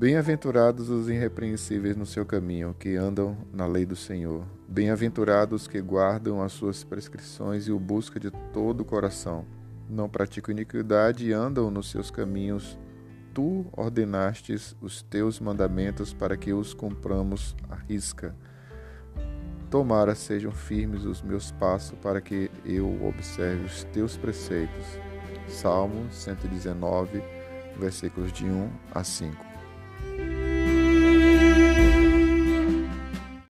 Bem-aventurados os irrepreensíveis no seu caminho, que andam na lei do Senhor. Bem-aventurados que guardam as suas prescrições e o buscam de todo o coração. Não praticam iniquidade e andam nos seus caminhos. Tu ordenastes os teus mandamentos para que os compramos à risca. Tomara sejam firmes os meus passos para que eu observe os teus preceitos. Salmo 119, versículos de 1 a 5.